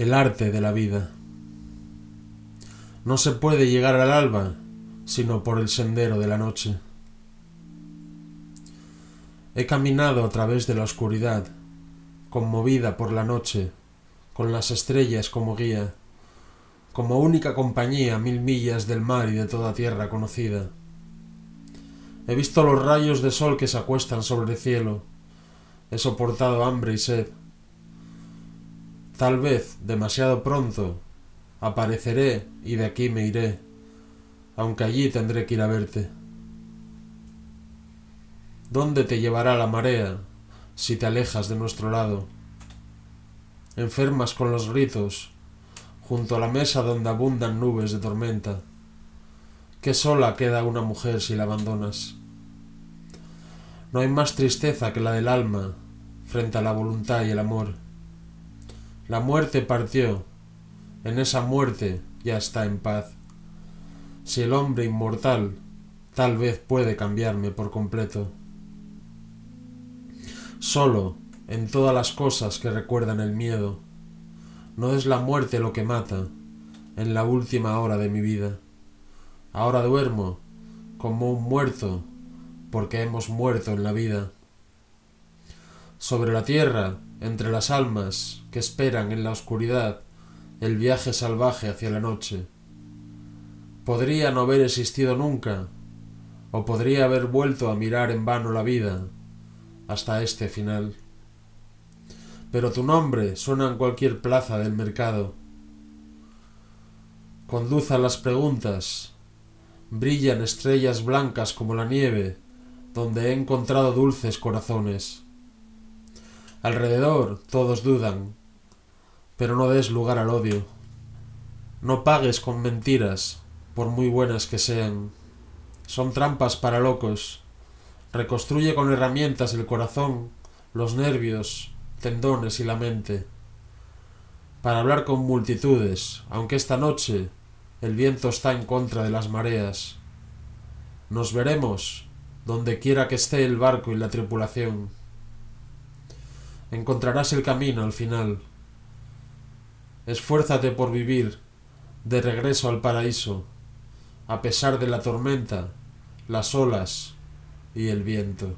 El arte de la vida. No se puede llegar al alba sino por el sendero de la noche. He caminado a través de la oscuridad, conmovida por la noche, con las estrellas como guía, como única compañía mil millas del mar y de toda tierra conocida. He visto los rayos de sol que se acuestan sobre el cielo, he soportado hambre y sed, Tal vez demasiado pronto apareceré y de aquí me iré, aunque allí tendré que ir a verte. ¿Dónde te llevará la marea si te alejas de nuestro lado? Enfermas con los gritos, junto a la mesa donde abundan nubes de tormenta. Qué sola queda una mujer si la abandonas. No hay más tristeza que la del alma frente a la voluntad y el amor. La muerte partió. En esa muerte ya está en paz. Si el hombre inmortal tal vez puede cambiarme por completo. Solo en todas las cosas que recuerdan el miedo. No es la muerte lo que mata en la última hora de mi vida. Ahora duermo como un muerto porque hemos muerto en la vida. Sobre la tierra entre las almas que esperan en la oscuridad el viaje salvaje hacia la noche. Podría no haber existido nunca, o podría haber vuelto a mirar en vano la vida hasta este final. Pero tu nombre suena en cualquier plaza del mercado. Conduza las preguntas. Brillan estrellas blancas como la nieve, donde he encontrado dulces corazones. Alrededor todos dudan, pero no des lugar al odio. No pagues con mentiras, por muy buenas que sean. Son trampas para locos. Reconstruye con herramientas el corazón, los nervios, tendones y la mente. Para hablar con multitudes, aunque esta noche el viento está en contra de las mareas. Nos veremos donde quiera que esté el barco y la tripulación encontrarás el camino al final. Esfuérzate por vivir de regreso al paraíso, a pesar de la tormenta, las olas y el viento.